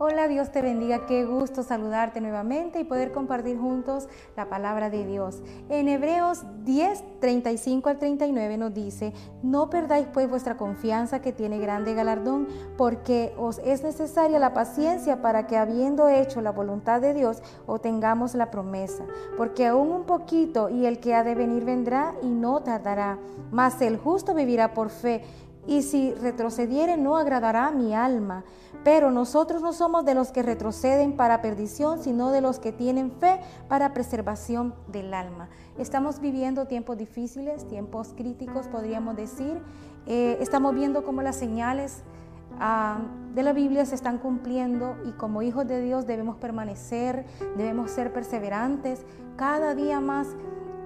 Hola, Dios te bendiga. Qué gusto saludarte nuevamente y poder compartir juntos la palabra de Dios. En Hebreos 10, 35 al 39 nos dice, no perdáis pues vuestra confianza que tiene grande galardón, porque os es necesaria la paciencia para que habiendo hecho la voluntad de Dios, obtengamos la promesa. Porque aún un poquito y el que ha de venir vendrá y no tardará, mas el justo vivirá por fe y si retrocediere no agradará mi alma. Pero nosotros no somos de los que retroceden para perdición, sino de los que tienen fe para preservación del alma. Estamos viviendo tiempos difíciles, tiempos críticos, podríamos decir. Eh, estamos viendo cómo las señales ah, de la Biblia se están cumpliendo y como hijos de Dios debemos permanecer, debemos ser perseverantes, cada día más.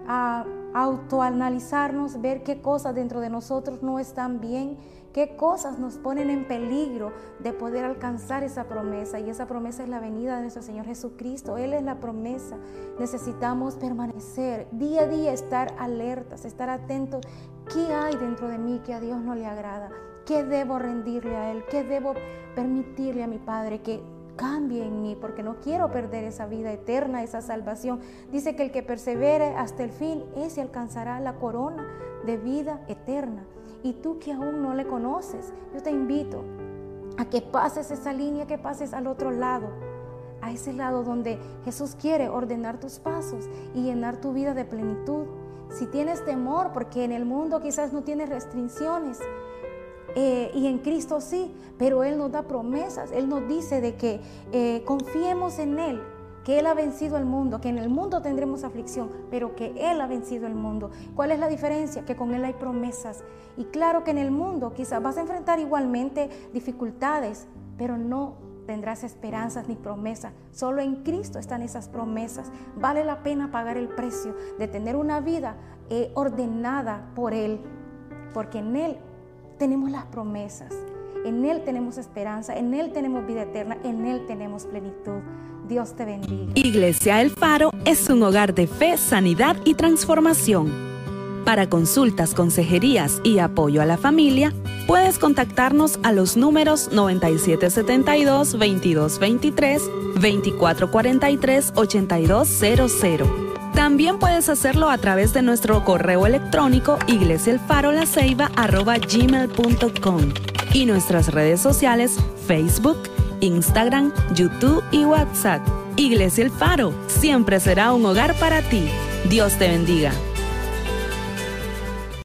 a autoanalizarnos, ver qué cosas dentro de nosotros no están bien, qué cosas nos ponen en peligro de poder alcanzar esa promesa. Y esa promesa es la venida de nuestro Señor Jesucristo. Él es la promesa. Necesitamos permanecer día a día, estar alertas, estar atentos. ¿Qué hay dentro de mí que a Dios no le agrada? ¿Qué debo rendirle a Él? ¿Qué debo permitirle a mi Padre que cambie en mí, porque no quiero perder esa vida eterna, esa salvación. Dice que el que persevere hasta el fin, ese alcanzará la corona de vida eterna. Y tú que aún no le conoces, yo te invito a que pases esa línea, que pases al otro lado, a ese lado donde Jesús quiere ordenar tus pasos y llenar tu vida de plenitud. Si tienes temor, porque en el mundo quizás no tienes restricciones, eh, y en Cristo sí, pero Él nos da promesas, Él nos dice de que eh, confiemos en Él, que Él ha vencido el mundo, que en el mundo tendremos aflicción, pero que Él ha vencido el mundo. ¿Cuál es la diferencia? Que con Él hay promesas. Y claro que en el mundo quizás vas a enfrentar igualmente dificultades, pero no tendrás esperanzas ni promesas. Solo en Cristo están esas promesas. Vale la pena pagar el precio de tener una vida eh, ordenada por Él, porque en Él tenemos las promesas. En Él tenemos esperanza, en Él tenemos vida eterna, en Él tenemos plenitud. Dios te bendiga. Iglesia El Faro es un hogar de fe, sanidad y transformación. Para consultas, consejerías y apoyo a la familia, puedes contactarnos a los números 9772-2223, 2443-8200 también puedes hacerlo a través de nuestro correo electrónico iglesiaelfarolaceiba.gmail.com y nuestras redes sociales Facebook, Instagram, YouTube y WhatsApp. Iglesia El Faro siempre será un hogar para ti. Dios te bendiga.